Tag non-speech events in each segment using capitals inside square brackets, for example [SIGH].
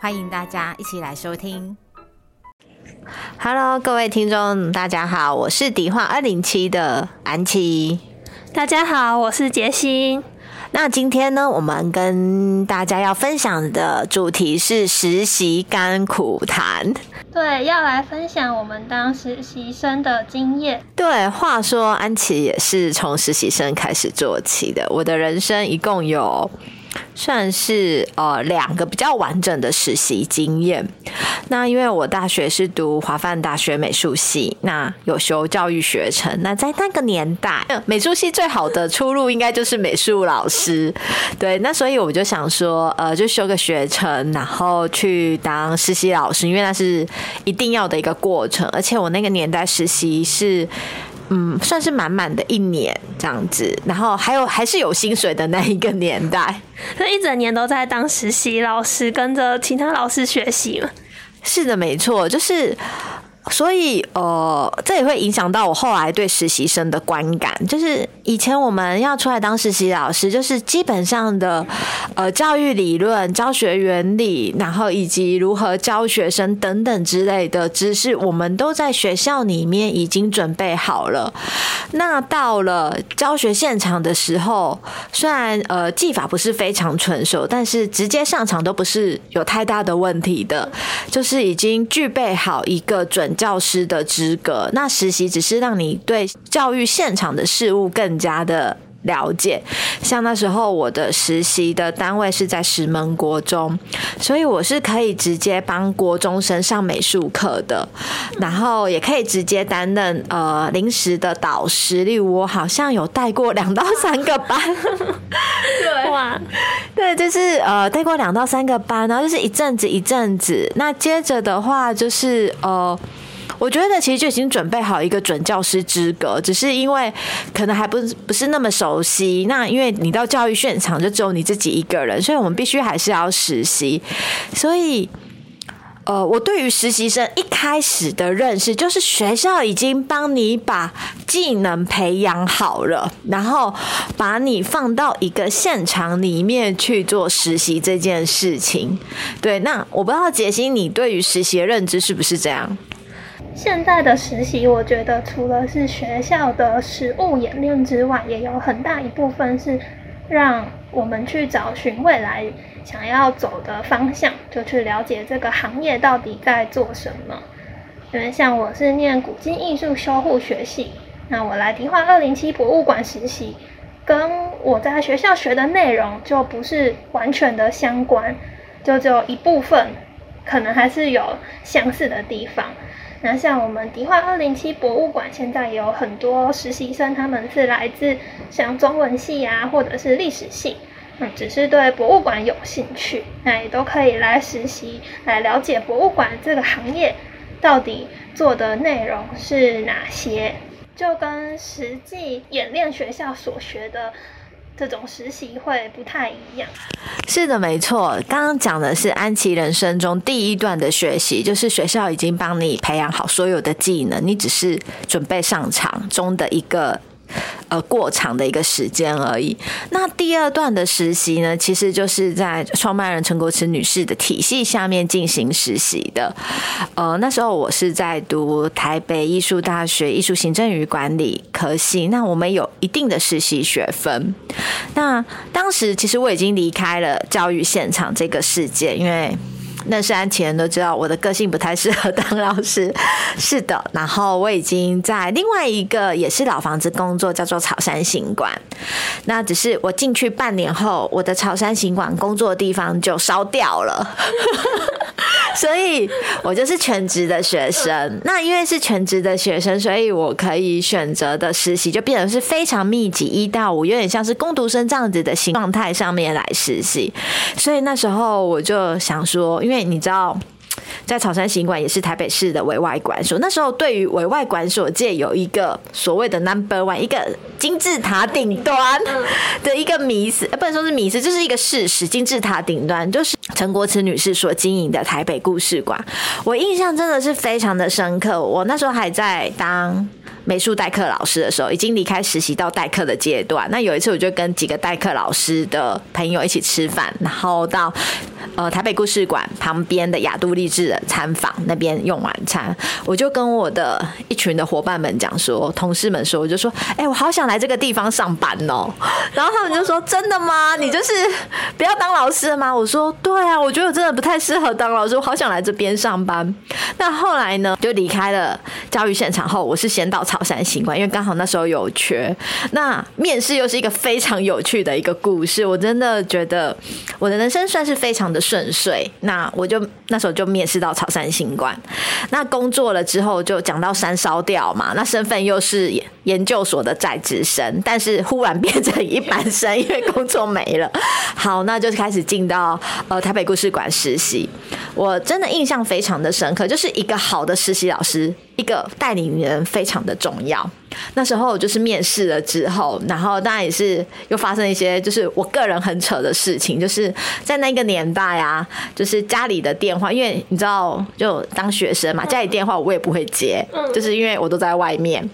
欢迎大家一起来收听。Hello，各位听众，大家好，我是迪化二零七的安琪。大家好，我是杰心。那今天呢，我们跟大家要分享的主题是实习甘苦谈。对，要来分享我们当实习生的经验。对，话说安琪也是从实习生开始做起的。我的人生一共有。算是呃两个比较完整的实习经验。那因为我大学是读华范大学美术系，那有修教育学程。那在那个年代，美术系最好的出路应该就是美术老师。对，那所以我就想说，呃，就修个学程，然后去当实习老师，因为那是一定要的一个过程。而且我那个年代实习是。嗯，算是满满的一年这样子，然后还有还是有薪水的那一个年代，那一整年都在当实习老师，跟着其他老师学习嘛。是的，没错，就是。所以，呃，这也会影响到我后来对实习生的观感。就是以前我们要出来当实习老师，就是基本上的，呃，教育理论、教学原理，然后以及如何教学生等等之类的知识，我们都在学校里面已经准备好了。那到了教学现场的时候，虽然呃技法不是非常纯熟，但是直接上场都不是有太大的问题的，就是已经具备好一个准。教师的资格，那实习只是让你对教育现场的事物更加的了解。像那时候我的实习的单位是在石门国中，所以我是可以直接帮国中生上美术课的，然后也可以直接担任呃临时的导师。例如我好像有带过两到三个班，对哇，对，就是呃带过两到三个班，然后就是一阵子一阵子。那接着的话就是呃。我觉得其实就已经准备好一个准教师资格，只是因为可能还不不是那么熟悉。那因为你到教育现场就只有你自己一个人，所以我们必须还是要实习。所以，呃，我对于实习生一开始的认识就是学校已经帮你把技能培养好了，然后把你放到一个现场里面去做实习这件事情。对，那我不知道杰西，你对于实习的认知是不是这样？现在的实习，我觉得除了是学校的实务演练之外，也有很大一部分是让我们去找寻未来想要走的方向，就去了解这个行业到底在做什么。因为像我是念古今艺术修护学系，那我来迪化二零七博物馆实习，跟我在学校学的内容就不是完全的相关，就只有一部分可能还是有相似的地方。那像我们迪化二零七博物馆，现在有很多实习生，他们是来自像中文系啊，或者是历史系，嗯，只是对博物馆有兴趣，那也都可以来实习，来了解博物馆这个行业到底做的内容是哪些，就跟实际演练学校所学的。这种实习会不太一样，是的，没错。刚刚讲的是安琪人生中第一段的学习，就是学校已经帮你培养好所有的技能，你只是准备上场中的一个。呃，过长的一个时间而已。那第二段的实习呢，其实就是在创办人陈国慈女士的体系下面进行实习的。呃，那时候我是在读台北艺术大学艺术行政与管理科系，那我们有一定的实习学分。那当时其实我已经离开了教育现场这个世界，因为。那是安琪人都知道，我的个性不太适合当老师。是的，然后我已经在另外一个也是老房子工作，叫做草山行馆。那只是我进去半年后，我的草山行馆工作的地方就烧掉了。[LAUGHS] 所以我就是全职的学生。那因为是全职的学生，所以我可以选择的实习就变成是非常密集，一到五，有点像是工读生这样子的形状态上面来实习。所以那时候我就想说，因为你知道。在草山行馆也是台北市的委外馆所，那时候对于委外馆所界有一个所谓的 number one，一个金字塔顶端的一个迷思，不能说是迷思，就是一个事实。金字塔顶端就是陈国慈女士所经营的台北故事馆，我印象真的是非常的深刻。我那时候还在当。美术代课老师的时候，已经离开实习到代课的阶段。那有一次，我就跟几个代课老师的朋友一起吃饭，然后到呃台北故事馆旁边的雅都励志的餐房那边用晚餐。我就跟我的一群的伙伴们讲说，同事们说，我就说，哎，我好想来这个地方上班哦。然后他们就说，真的吗？你就是不要当老师了吗？我说，对啊，我觉得我真的不太适合当老师，我好想来这边上班。那后来呢，就离开了教育现场后，我是先到草。山新馆，因为刚好那时候有缺，那面试又是一个非常有趣的一个故事，我真的觉得我的人生算是非常的顺遂。那我就那时候就面试到草山新馆，那工作了之后就讲到山烧掉嘛，那身份又是研究所的在职生，但是忽然变成一般生，因为工作没了。好，那就开始进到呃台北故事馆实习，我真的印象非常的深刻，就是一个好的实习老师。一个带领人非常的重要。那时候就是面试了之后，然后当然也是又发生一些，就是我个人很扯的事情，就是在那个年代啊，就是家里的电话，因为你知道，就当学生嘛，家里电话我也不会接，就是因为我都在外面。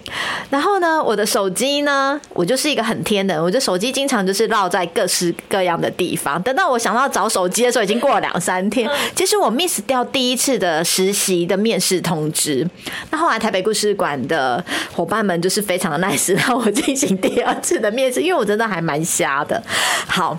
然后呢，我的手机呢，我就是一个很天的，我的手机经常就是落在各式各样的地方。等到我想到找手机的时候，已经过了两三天。其实我 miss 掉第一次的实习的面试通知。那后来台北故事馆的伙伴们。就是非常的 nice，让我进行第二次的面试，因为我真的还蛮瞎的。好。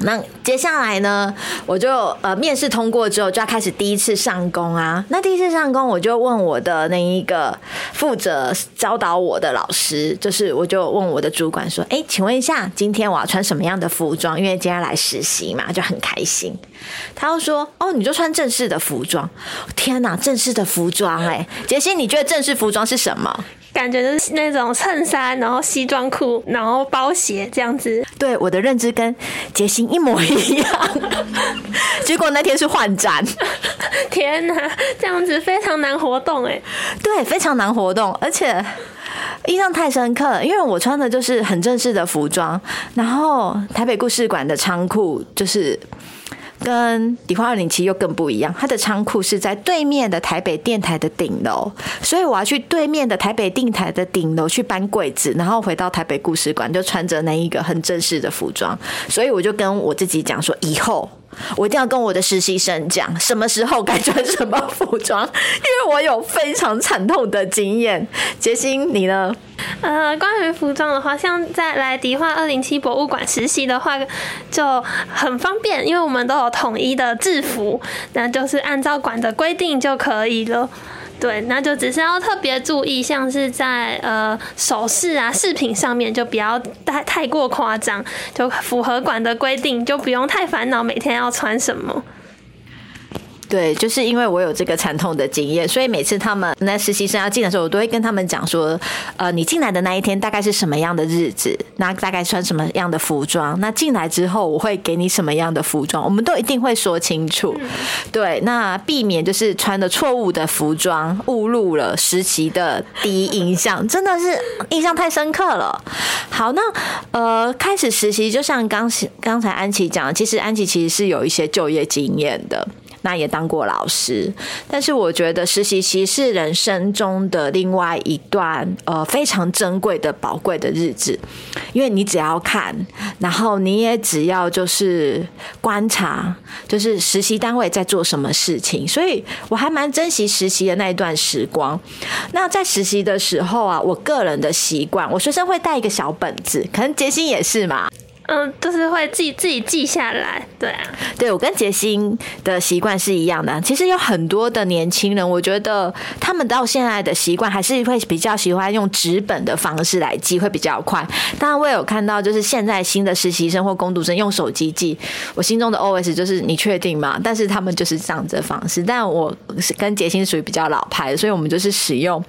那接下来呢，我就呃面试通过之后，就要开始第一次上工啊。那第一次上工，我就问我的那一个负责教导我的老师，就是我就问我的主管说：“哎，请问一下，今天我要穿什么样的服装？因为今天来实习嘛，就很开心。”他又说：“哦，你就穿正式的服装。”天哪，正式的服装！哎，杰西，你觉得正式服装是什么？感觉就是那种衬衫，然后西装裤，然后包鞋这样子。对，我的认知跟杰心一模一样。[LAUGHS] 结果那天是换展，天哪，这样子非常难活动哎。对，非常难活动，而且印象太深刻，因为我穿的就是很正式的服装，然后台北故事馆的仓库就是。跟迪化二零七又更不一样，它的仓库是在对面的台北电台的顶楼，所以我要去对面的台北电台的顶楼去搬柜子，然后回到台北故事馆就穿着那一个很正式的服装，所以我就跟我自己讲说以后。我一定要跟我的实习生讲，什么时候该穿什么服装，因为我有非常惨痛的经验。杰心，你呢？呃，关于服装的话，像在来迪化二零七博物馆实习的话，就很方便，因为我们都有统一的制服，那就是按照馆的规定就可以了。对，那就只是要特别注意，像是在呃首饰啊饰品上面，就不要太太过夸张，就符合馆的规定，就不用太烦恼每天要穿什么。对，就是因为我有这个惨痛的经验，所以每次他们那实习生要进的时候，我都会跟他们讲说，呃，你进来的那一天大概是什么样的日子，那大概穿什么样的服装，那进来之后我会给你什么样的服装，我们都一定会说清楚。对，那避免就是穿的错误的服装，误入了实习的第一印象，真的是印象太深刻了。好，那呃，开始实习，就像刚刚才安琪讲，其实安琪其实是有一些就业经验的。那也当过老师，但是我觉得实习期是人生中的另外一段呃非常珍贵的宝贵的日子，因为你只要看，然后你也只要就是观察，就是实习单位在做什么事情，所以我还蛮珍惜实习的那一段时光。那在实习的时候啊，我个人的习惯，我随身会带一个小本子，可能杰心也是嘛。嗯，就是会记自己记下来，对啊，对我跟杰心的习惯是一样的。其实有很多的年轻人，我觉得他们到现在的习惯还是会比较喜欢用纸本的方式来记，会比较快。当然，我有看到就是现在新的实习生或工读生用手机记，我心中的 OS 就是你确定吗？但是他们就是这样子的方式。但我是跟杰心属于比较老派，所以我们就是使用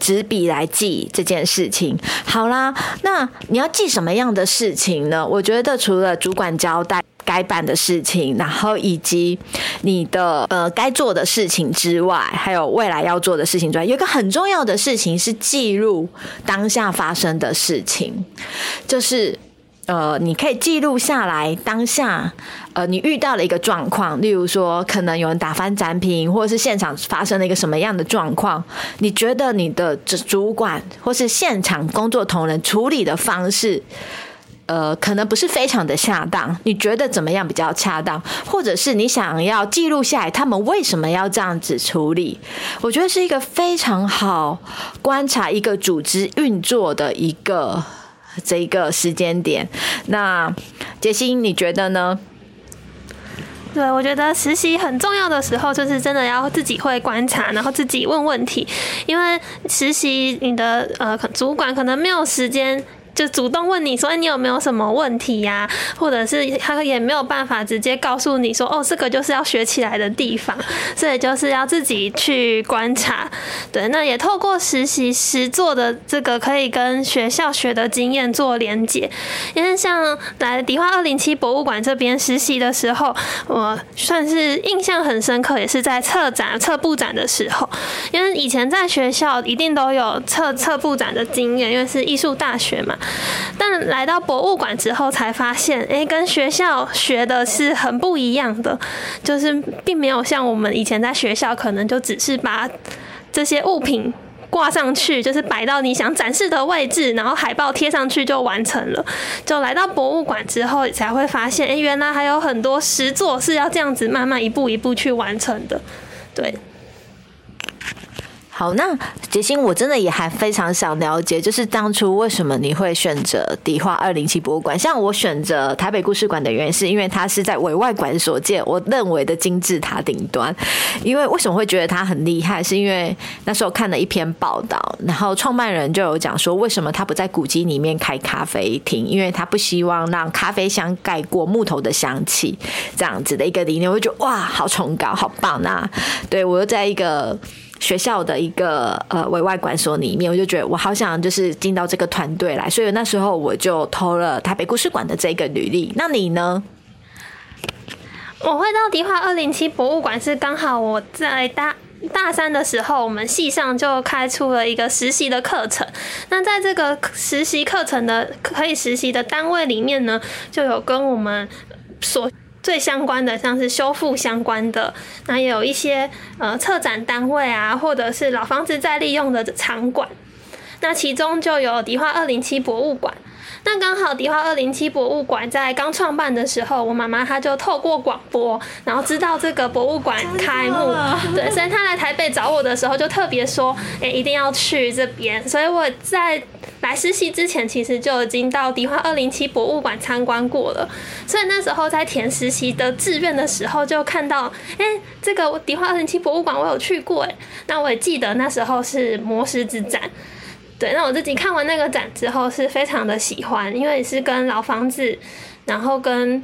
纸笔来记这件事情。好啦，那你要记什么样的事情呢？我觉得除了主管交代。该办的事情，然后以及你的呃该做的事情之外，还有未来要做的事情之外，有一个很重要的事情是记录当下发生的事情，就是呃，你可以记录下来当下呃你遇到了一个状况，例如说可能有人打翻展品，或者是现场发生了一个什么样的状况，你觉得你的主主管或是现场工作同仁处理的方式。呃，可能不是非常的恰当，你觉得怎么样比较恰当？或者是你想要记录下来他们为什么要这样子处理？我觉得是一个非常好观察一个组织运作的一个这一个时间点。那杰心，你觉得呢？对，我觉得实习很重要的时候，就是真的要自己会观察，然后自己问问题，因为实习你的呃主管可能没有时间。就主动问你说你有没有什么问题呀？或者是他也没有办法直接告诉你说哦，这个就是要学起来的地方，所以就是要自己去观察。对，那也透过实习实做的这个，可以跟学校学的经验做连接。因为像来迪化二零七博物馆这边实习的时候，我算是印象很深刻，也是在策展、策布展的时候。因为以前在学校一定都有策策布展的经验，因为是艺术大学嘛。但来到博物馆之后，才发现，哎，跟学校学的是很不一样的，就是并没有像我们以前在学校，可能就只是把这些物品挂上去，就是摆到你想展示的位置，然后海报贴上去就完成了。就来到博物馆之后，才会发现，哎，原来还有很多实作是要这样子慢慢一步一步去完成的，对。好，那杰心，我真的也还非常想了解，就是当初为什么你会选择迪化二零七博物馆？像我选择台北故事馆的原因，是因为它是在委外馆所建，我认为的金字塔顶端。因为为什么会觉得它很厉害？是因为那时候看了一篇报道，然后创办人就有讲说，为什么他不在古迹里面开咖啡厅？因为他不希望让咖啡香盖过木头的香气，这样子的一个理念。我就觉得哇，好崇高，好棒！那对我又在一个。学校的一个呃委外馆所里面，我就觉得我好想就是进到这个团队来，所以那时候我就投了台北故事馆的这个履历。那你呢？我会到迪化二零七博物馆是刚好我在大大三的时候，我们系上就开出了一个实习的课程。那在这个实习课程的可以实习的单位里面呢，就有跟我们所。最相关的像是修复相关的，那也有一些呃策展单位啊，或者是老房子在利用的场馆，那其中就有迪化二零七博物馆。那刚好迪化二零七博物馆在刚创办的时候，我妈妈她就透过广播，然后知道这个博物馆开幕，对，所以她来台北找我的时候就特别说，哎，一定要去这边。所以我在来实习之前，其实就已经到迪化二零七博物馆参观过了。所以那时候在填实习的志愿的时候，就看到，哎，这个迪化二零七博物馆我有去过，哎，那我也记得那时候是魔石之战。对，那我自己看完那个展之后，是非常的喜欢，因为是跟老房子，然后跟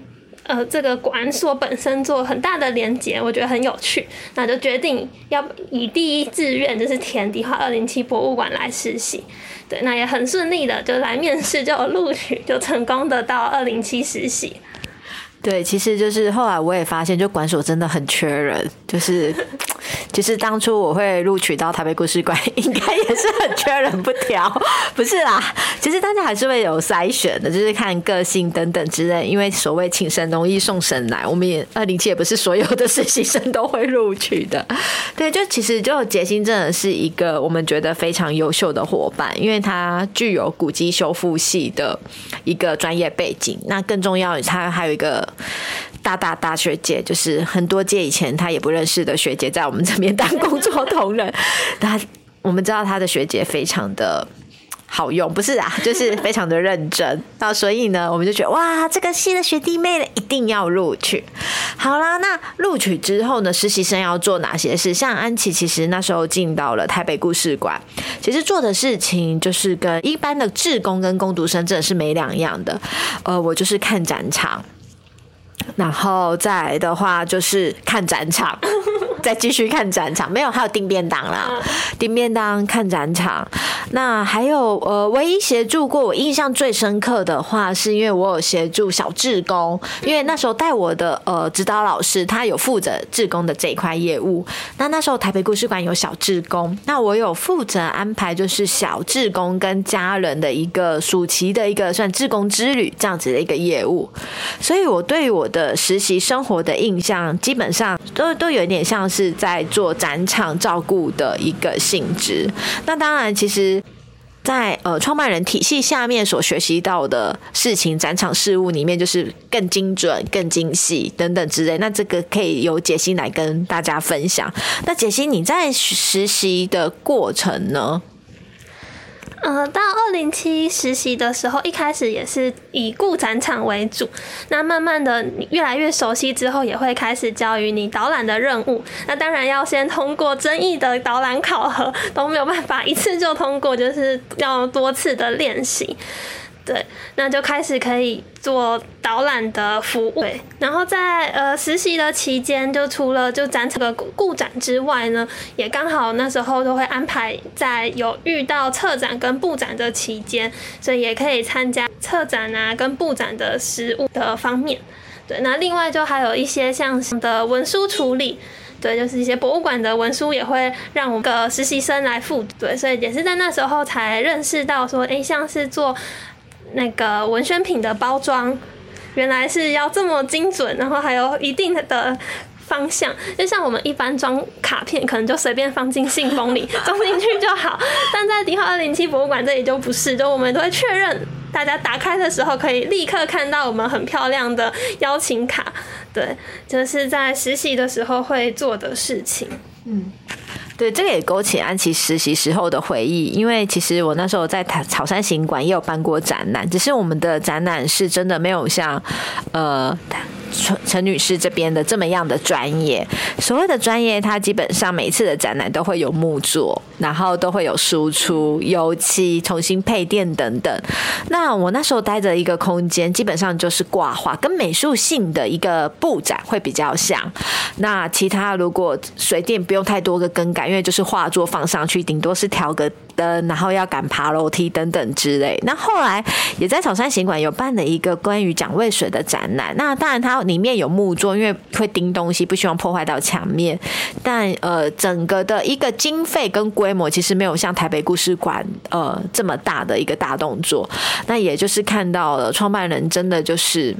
呃这个馆所本身做很大的连接，我觉得很有趣，那就决定要以第一志愿就是填迪化二零七博物馆来实习。对，那也很顺利的就来面试就录取，就成功的到二零七实习。对，其实就是后来我也发现，就馆所真的很缺人，就是，其实当初我会录取到台北故事馆，应该也是很缺人不挑，不是啦。[LAUGHS] 其实大家还是会有筛选的，就是看个性等等之类。因为所谓请神容易送神来，我们也二零七也不是所有的实习生都会录取的。[LAUGHS] 对，就其实就杰心真的是一个我们觉得非常优秀的伙伴，因为他具有古籍修复系的一个专业背景，那更重要，他还有一个。大大大学姐，就是很多届以前他也不认识的学姐，在我们这边当工作同仁。他我们知道他的学姐非常的好用，不是啊，就是非常的认真。那所以呢，我们就觉得哇，这个系的学弟妹一定要录取。好啦，那录取之后呢，实习生要做哪些事？像安琪，其实那时候进到了台北故事馆，其实做的事情就是跟一般的志工跟工读生真的是没两样的。呃，我就是看展场。然后再来的话就是看展场，再继续看展场。没有，还有订便当啦，订便当看展场。那还有呃，唯一协助过我印象最深刻的话，是因为我有协助小志工，因为那时候带我的呃指导老师他有负责志工的这一块业务。那那时候台北故事馆有小志工，那我有负责安排就是小志工跟家人的一个暑期的一个算志工之旅这样子的一个业务。所以我对我的实习生活的印象，基本上都都有一点像是在做展场照顾的一个性质。那当然，其实。在呃创办人体系下面所学习到的事情，展场事务里面就是更精准、更精细等等之类。那这个可以由解析来跟大家分享。那解析，你在实习的过程呢？呃，到二零七实习的时候，一开始也是以顾展场为主。那慢慢的你越来越熟悉之后，也会开始教于你导览的任务。那当然要先通过争议的导览考核，都没有办法一次就通过，就是要多次的练习。对，那就开始可以做导览的服务。对，然后在呃实习的期间，就除了就展这个故展之外呢，也刚好那时候都会安排在有遇到策展跟布展的期间，所以也可以参加策展啊跟布展的实物的方面。对，那另外就还有一些像的文书处理，对，就是一些博物馆的文书也会让我个实习生来负对，所以也是在那时候才认识到说，哎，像是做。那个文宣品的包装，原来是要这么精准，然后还有一定的方向。就像我们一般装卡片，可能就随便放进信封里装进去就好。但在迪化二零七 [LAUGHS] 博物馆这里就不是，就我们都会确认，大家打开的时候可以立刻看到我们很漂亮的邀请卡。对，就是在实习的时候会做的事情。嗯。对，这个也勾起安琪实习时候的回忆，因为其实我那时候在草山行馆也有办过展览，只是我们的展览是真的没有像，呃。陈陈女士这边的这么样的专业，所谓的专业，它基本上每一次的展览都会有木作，然后都会有输出、油漆、重新配电等等。那我那时候待着一个空间，基本上就是挂画，跟美术性的一个布展会比较像。那其他如果水电不用太多个更改，因为就是画作放上去，顶多是调个。灯，然后要赶爬楼梯等等之类。那后来也在草山行馆有办了一个关于讲渭水的展览。那当然它里面有木桌，因为会钉东西，不希望破坏到墙面。但呃，整个的一个经费跟规模其实没有像台北故事馆呃这么大的一个大动作。那也就是看到了创办人真的就是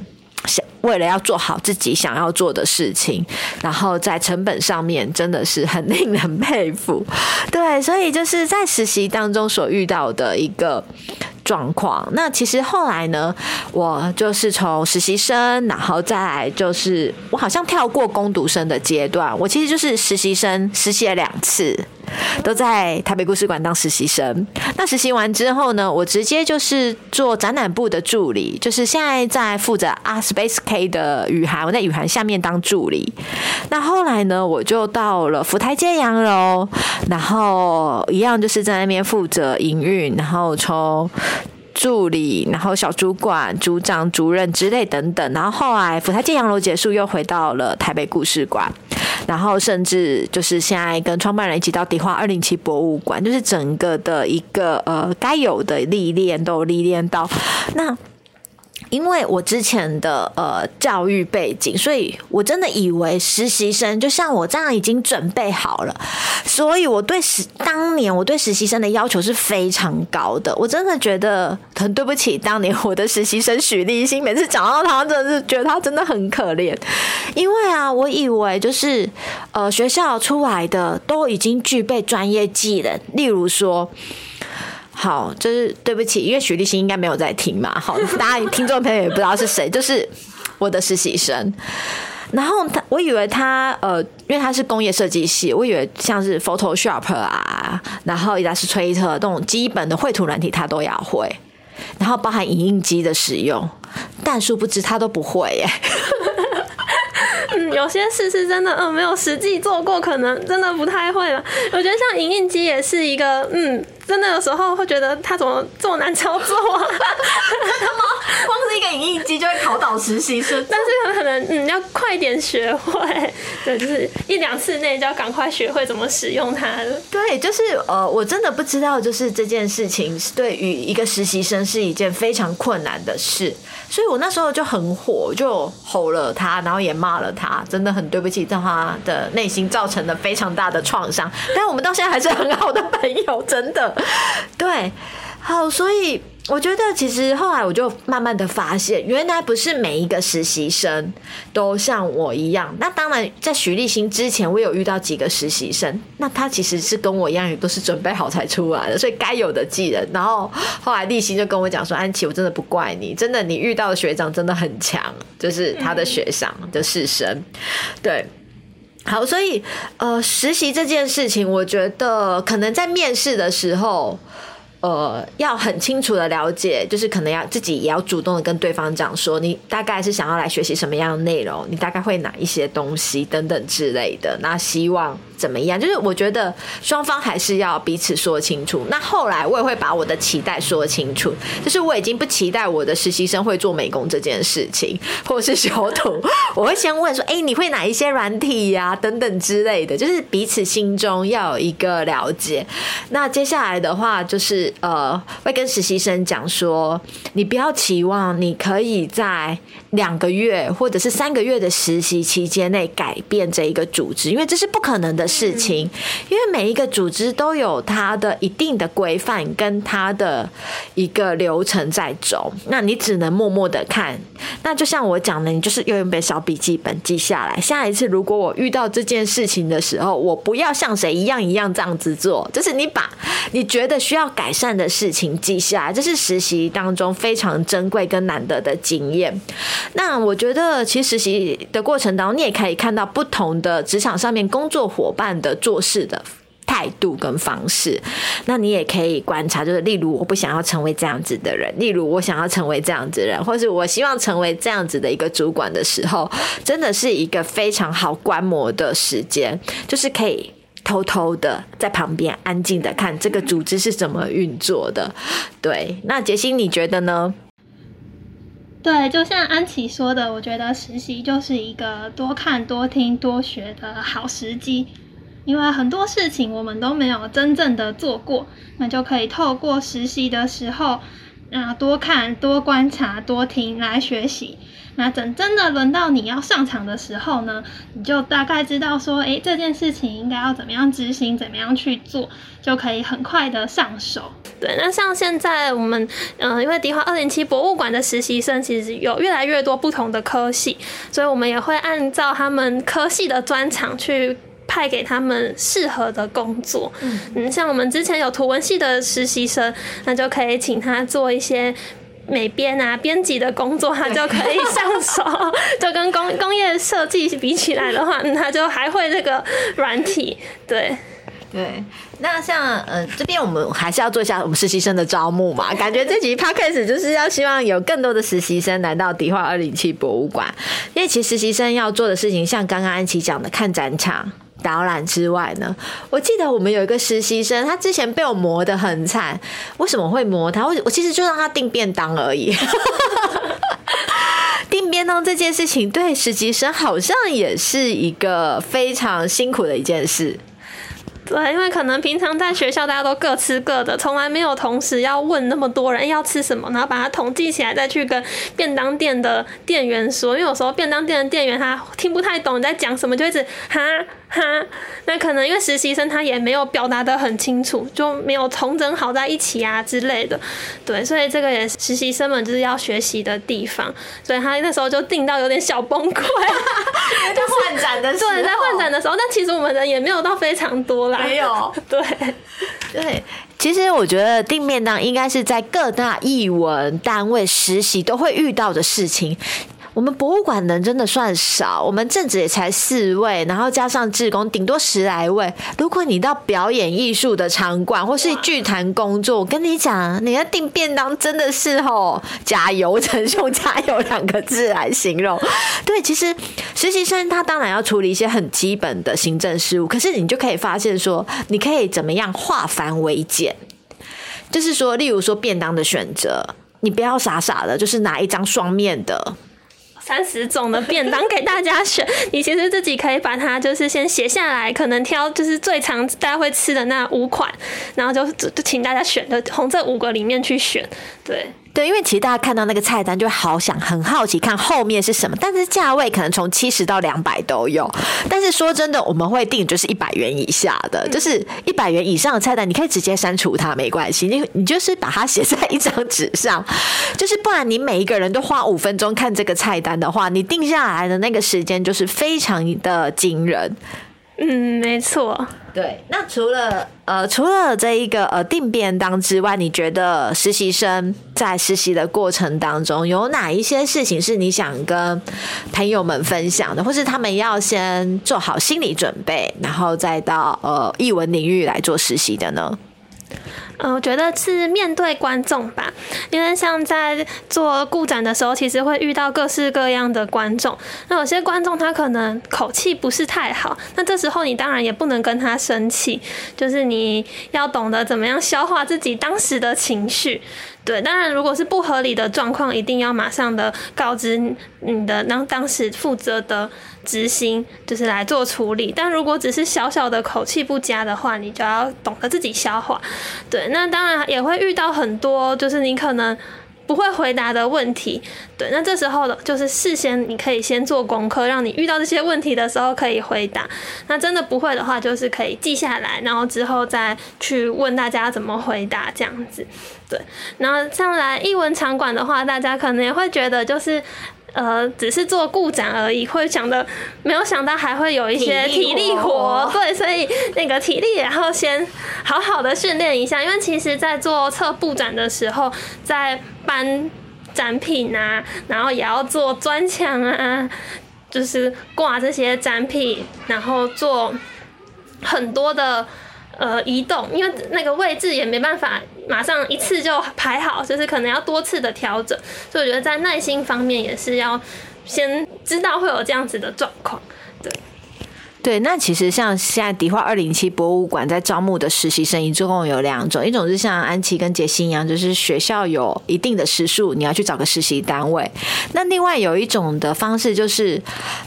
想。为了要做好自己想要做的事情，然后在成本上面真的是很令人佩服。对，所以就是在实习当中所遇到的一个状况。那其实后来呢，我就是从实习生，然后再来就是我好像跳过攻读生的阶段，我其实就是实习生，实习了两次。都在台北故事馆当实习生。那实习完之后呢，我直接就是做展览部的助理，就是现在在负责啊 Space K 的雨涵，我在雨涵下面当助理。那后来呢，我就到了福台街洋楼，然后一样就是在那边负责营运，然后从。助理，然后小主管、组长、主任之类等等，然后后来福台建洋楼结束，又回到了台北故事馆，然后甚至就是现在跟创办人一起到迪化二零七博物馆，就是整个的一个呃该有的历练都历练到那。因为我之前的呃教育背景，所以我真的以为实习生就像我这样已经准备好了，所以我对实当年我对实习生的要求是非常高的。我真的觉得很对不起当年我的实习生许立新，每次讲到他，真的是觉得他真的很可怜。因为啊，我以为就是呃学校出来的都已经具备专业技能，例如说。好，就是对不起，因为许立新应该没有在听嘛。好，[LAUGHS] 大家听众朋友也不知道是谁，就是我的实习生。然后他，我以为他呃，因为他是工业设计系，我以为像是 Photoshop 啊，然后 Illustrator 这种基本的绘图软体他都要会，然后包含影印机的使用，但殊不知他都不会耶。[LAUGHS] 嗯，有些事是真的，嗯，没有实际做过，可能真的不太会了。我觉得像影印机也是一个，嗯。真的有时候会觉得他怎么这么难操作啊？真的吗？光是一个影印机就会考倒实习生，[LAUGHS] 但是可能嗯要快点学会，对，就是一两次内就要赶快学会怎么使用它了。对，就是呃，我真的不知道，就是这件事情对于一个实习生是一件非常困难的事，所以我那时候就很火，就吼了他，然后也骂了他，真的很对不起，让他的内心造成了非常大的创伤。但我们到现在还是很好的朋友，真的，[LAUGHS] 对，好，所以。我觉得其实后来我就慢慢的发现，原来不是每一个实习生都像我一样。那当然，在徐立新之前，我有遇到几个实习生，那他其实是跟我一样，也都是准备好才出来的，所以该有的技能。然后后来立新就跟我讲说：“安琪，我真的不怪你，真的你遇到的学长真的很强，就是他的学长的师生。”对，好，所以呃，实习这件事情，我觉得可能在面试的时候。呃，要很清楚的了解，就是可能要自己也要主动的跟对方讲说，你大概是想要来学习什么样的内容，你大概会哪一些东西等等之类的。那希望怎么样？就是我觉得双方还是要彼此说清楚。那后来我也会把我的期待说清楚，就是我已经不期待我的实习生会做美工这件事情，或是修图。[LAUGHS] 我会先问说，哎，你会哪一些软体呀？等等之类的，就是彼此心中要有一个了解。那接下来的话就是。呃，会跟实习生讲说，你不要期望你可以在两个月或者是三个月的实习期间内改变这一个组织，因为这是不可能的事情。因为每一个组织都有它的一定的规范跟它的一个流程在走，那你只能默默的看。那就像我讲的，你就是用一本小笔记本记下来。下一次如果我遇到这件事情的时候，我不要像谁一样一样这样子做，就是你把你觉得需要改。善的事情记下来，这是实习当中非常珍贵跟难得的经验。那我觉得，其实实习的过程当中，你也可以看到不同的职场上面工作伙伴的做事的态度跟方式。那你也可以观察，就是例如我不想要成为这样子的人，例如我想要成为这样子的人，或是我希望成为这样子的一个主管的时候，真的是一个非常好观摩的时间，就是可以。偷偷的在旁边安静的看这个组织是怎么运作的，对。那杰西，你觉得呢？对，就像安琪说的，我觉得实习就是一个多看、多听、多学的好时机，因为很多事情我们都没有真正的做过，那就可以透过实习的时候，那，多看、多观察、多听来学习。那等真的轮到你要上场的时候呢，你就大概知道说，哎，这件事情应该要怎么样执行，怎么样去做，就可以很快的上手。对，那像现在我们，嗯，因为迪华二零七博物馆的实习生其实有越来越多不同的科系，所以我们也会按照他们科系的专长去派给他们适合的工作。嗯，像我们之前有图文系的实习生，那就可以请他做一些。美编啊，编辑的工作他就可以上手，[LAUGHS] 就跟工工业设计比起来的话，他就还会这个软体，对对。那像呃这边我们还是要做一下我们实习生的招募嘛，[LAUGHS] 感觉这集 podcast 就是要希望有更多的实习生来到迪化二零七博物馆，因为其实实习生要做的事情，像刚刚安琪讲的，看展场。导览之外呢，我记得我们有一个实习生，他之前被我磨得很惨。为什么会磨他？我我其实就让他订便当而已。[LAUGHS] 订便当这件事情，对实习生好像也是一个非常辛苦的一件事。对，因为可能平常在学校大家都各吃各的，从来没有同时要问那么多人要吃什么，然后把它统计起来再去跟便当店的店员说。因为有时候便当店的店员他听不太懂你在讲什么，就一直哈。[LAUGHS] 哈，那可能因为实习生他也没有表达的很清楚，就没有重整好在一起啊之类的，对，所以这个也是实习生们就是要学习的地方，所以他那时候就定到有点小崩溃，[LAUGHS] 在换展的时候，对，在换展的时候，但其实我们人也没有到非常多啦，没有，对，对，其实我觉得订面档应该是在各大译文单位实习都会遇到的事情。我们博物馆人真的算少，我们正职也才四位，然后加上志工，顶多十来位。如果你到表演艺术的场馆或是剧团工作，我跟你讲，你要订便当真的是吼加油，只用加油两个字来形容。对，其实实习生他当然要处理一些很基本的行政事务，可是你就可以发现说，你可以怎么样化繁为简，就是说，例如说便当的选择。你不要傻傻的，就是拿一张双面的。三十种的便当给大家选，你其实自己可以把它就是先写下来，可能挑就是最常大家会吃的那五款，然后就就请大家选的从这五个里面去选，对。对，因为其实大家看到那个菜单就好想很好奇看后面是什么，但是价位可能从七十到两百都有。但是说真的，我们会定就是一百元以下的，就是一百元以上的菜单，你可以直接删除它没关系，你你就是把它写在一张纸上，就是不然你每一个人都花五分钟看这个菜单的话，你定下来的那个时间就是非常的惊人。嗯，没错。对，那除了呃，除了这一个呃定便当之外，你觉得实习生在实习的过程当中有哪一些事情是你想跟朋友们分享的，或是他们要先做好心理准备，然后再到呃译文领域来做实习的呢？嗯，我觉得是面对观众吧，因为像在做顾展的时候，其实会遇到各式各样的观众。那有些观众他可能口气不是太好，那这时候你当然也不能跟他生气，就是你要懂得怎么样消化自己当时的情绪。对，当然，如果是不合理的状况，一定要马上的告知你的当当时负责的执行，就是来做处理。但如果只是小小的口气不佳的话，你就要懂得自己消化。对，那当然也会遇到很多，就是你可能。不会回答的问题，对，那这时候的就是事先你可以先做功课，让你遇到这些问题的时候可以回答。那真的不会的话，就是可以记下来，然后之后再去问大家怎么回答这样子。对，然后像来译文场馆的话，大家可能也会觉得就是。呃，只是做顾展而已，会想的没有想到还会有一些体力活，对，所以那个体力也要先好好的训练一下，因为其实，在做测布展的时候，在搬展品啊，然后也要做砖墙啊，就是挂这些展品，然后做很多的。呃，移动，因为那个位置也没办法马上一次就排好，就是可能要多次的调整，所以我觉得在耐心方面也是要先知道会有这样子的状况，对。那其实像现在迪化二零七博物馆在招募的实习生，一共有两种，一种是像安琪跟杰西一样，就是学校有一定的时数，你要去找个实习单位。那另外有一种的方式就是，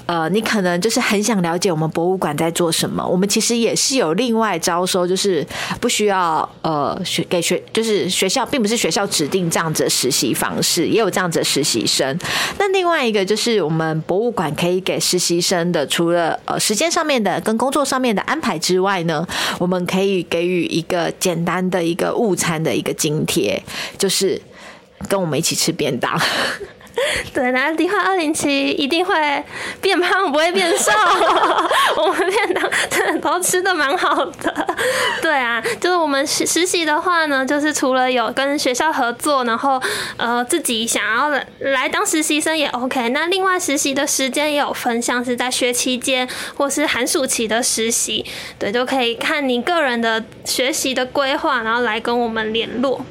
呃，你可能就是很想了解我们博物馆在做什么，我们其实也是有另外招收，就是不需要呃学给学，就是学校并不是学校指定这样子的实习方式，也有这样子的实习生。那另外一个就是我们博物馆可以给实习生的，除了呃时间上。面的跟工作上面的安排之外呢，我们可以给予一个简单的一个午餐的一个津贴，就是跟我们一起吃便当。[LAUGHS] 对，那迪化二零七一定会变胖，不会变瘦。[LAUGHS] 我们便当真的都吃的蛮好的。对啊，就是我们实实习的话呢，就是除了有跟学校合作，然后呃自己想要来当实习生也 OK。那另外实习的时间也有分，像是在学期间或是寒暑期的实习，对，就可以看你个人的学习的规划，然后来跟我们联络。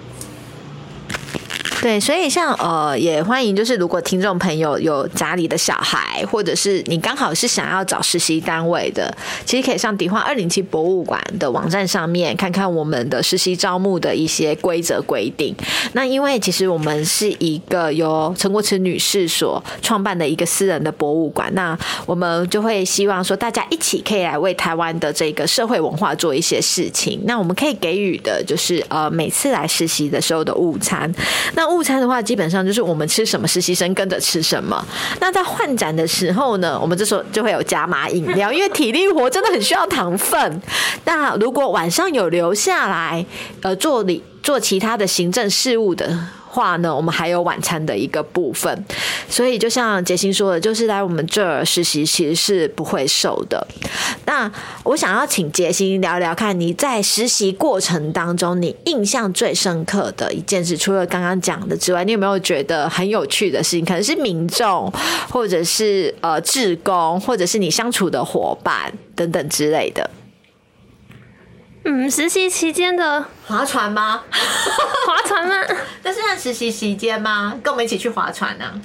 对，所以像呃，也欢迎，就是如果听众朋友有家里的小孩，或者是你刚好是想要找实习单位的，其实可以上迪化二零七博物馆的网站上面看看我们的实习招募的一些规则规定。那因为其实我们是一个由陈国慈女士所创办的一个私人的博物馆，那我们就会希望说大家一起可以来为台湾的这个社会文化做一些事情。那我们可以给予的就是呃，每次来实习的时候的午餐。那午餐的话，基本上就是我们吃什么，实习生跟着吃什么。那在换展的时候呢，我们这时候就会有加码饮料，因为体力活真的很需要糖分。那如果晚上有留下来，呃，做理做其他的行政事务的。话呢，我们还有晚餐的一个部分，所以就像杰星说的，就是来我们这儿实习其实是不会瘦的。那我想要请杰星聊聊看，你在实习过程当中，你印象最深刻的一件事，除了刚刚讲的之外，你有没有觉得很有趣的事情？可能是民众，或者是呃志工，或者是你相处的伙伴等等之类的。嗯，实习期间的划船吗？[LAUGHS] 划船吗？那是在实习期间吗？跟我们一起去划船呢？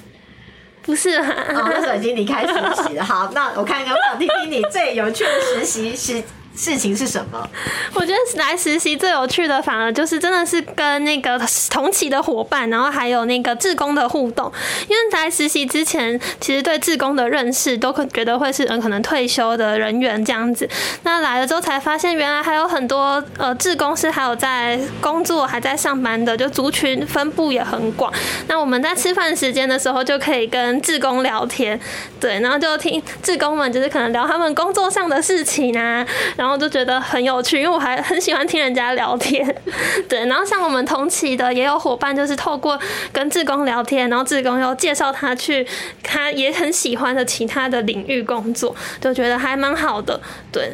不是啊，那时候已经离开实习了。好，那我看看，我想听听你最有趣的实习实事情是什么？我觉得来实习最有趣的，反而就是真的是跟那个同期的伙伴，然后还有那个志工的互动。因为来实习之前，其实对志工的认识都可觉得会是嗯可能退休的人员这样子。那来了之后才发现，原来还有很多呃志工是还有在工作还在上班的，就族群分布也很广。那我们在吃饭时间的时候就可以跟志工聊天，对，然后就听志工们就是可能聊他们工作上的事情啊，然后然后就觉得很有趣，因为我还很喜欢听人家聊天，[LAUGHS] 对。然后像我们同期的也有伙伴，就是透过跟志工聊天，然后志工又介绍他去他也很喜欢的其他的领域工作，就觉得还蛮好的，对。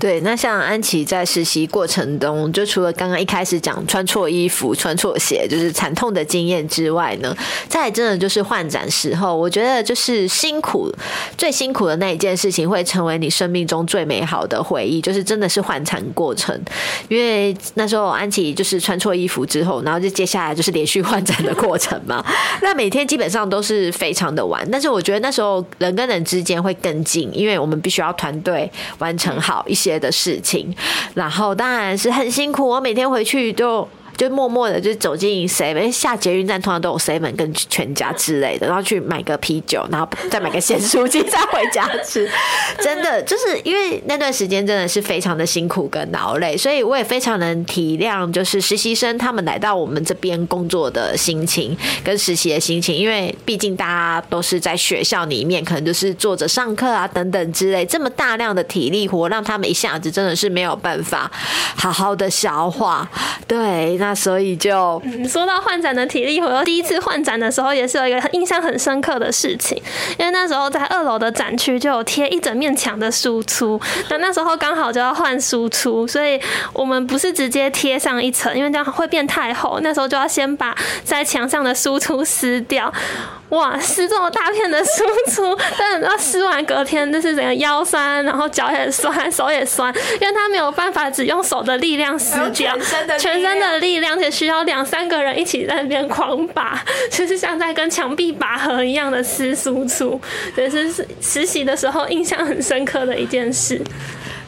对，那像安琪在实习过程中，就除了刚刚一开始讲穿错衣服、穿错鞋，就是惨痛的经验之外呢，再真的就是换展时候，我觉得就是辛苦最辛苦的那一件事情，会成为你生命中最美好的回忆，就是真的是换产过程。因为那时候安琪就是穿错衣服之后，然后就接下来就是连续换展的过程嘛。[LAUGHS] 那每天基本上都是非常的晚，但是我觉得那时候人跟人之间会更近，因为我们必须要团队完成好一些。些的事情，然后当然是很辛苦。我每天回去就。就默默的就走进 seven 下捷运站，通常都有 seven 跟全家之类的，然后去买个啤酒，然后再买个咸酥鸡，再回家吃。[LAUGHS] 真的就是因为那段时间真的是非常的辛苦跟劳累，所以我也非常能体谅，就是实习生他们来到我们这边工作的心情跟实习的心情，因为毕竟大家都是在学校里面，可能就是坐着上课啊等等之类，这么大量的体力活，让他们一下子真的是没有办法好好的消化。对，那。那所以就说到换展的体力活，第一次换展的时候也是有一个印象很深刻的事情，因为那时候在二楼的展区就有贴一整面墙的输出，那那时候刚好就要换输出，所以我们不是直接贴上一层，因为这样会变太厚，那时候就要先把在墙上的输出撕掉。哇，撕这么大片的输出，[LAUGHS] 但要撕完隔天就是整个腰酸，然后脚也酸，手也酸，因为他没有办法只用手的力量撕掉，全身的力量，且需要两三个人一起在那边狂拔，[LAUGHS] 就是像在跟墙壁拔河一样的撕输出，也是实习的时候印象很深刻的一件事。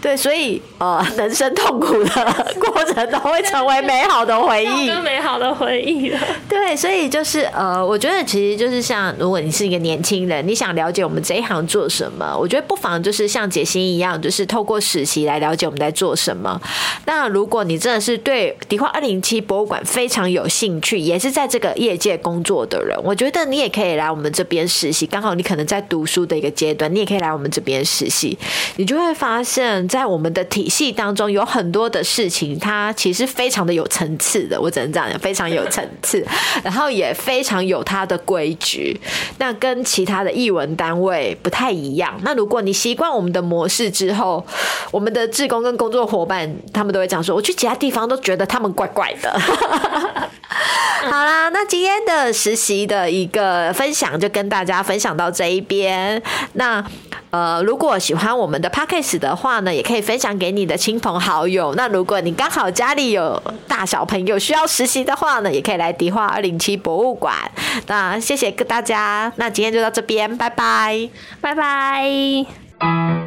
[LAUGHS] 对，所以呃，人生痛苦的过程都会成为美好的回忆，[LAUGHS] 美好的回忆了。对，所以就是呃，我觉得其实就是像，如果你是一个年轻人，你想了解我们这一行做什么，我觉得不妨就是像杰心一样，就是透过实习来了解我们在做什么。那如果你真的是对迪化二零七博物馆非常有兴趣，也是在这个业界工作的人，我觉得你也可以来我们这边实习。刚好你可能在读书的一个阶段，你也可以来我们这边实习，你就会发现。在我们的体系当中，有很多的事情，它其实非常的有层次的。我只能这样讲，非常有层次，[LAUGHS] 然后也非常有它的规矩。那跟其他的译文单位不太一样。那如果你习惯我们的模式之后，我们的志工跟工作伙伴他们都会讲说，我去其他地方都觉得他们怪怪的。[LAUGHS] 好啦，那今天的实习的一个分享就跟大家分享到这一边。那。呃，如果喜欢我们的 podcast 的话呢，也可以分享给你的亲朋好友。那如果你刚好家里有大小朋友需要实习的话呢，也可以来迪化二零七博物馆。那谢谢大家，那今天就到这边，拜拜，拜拜。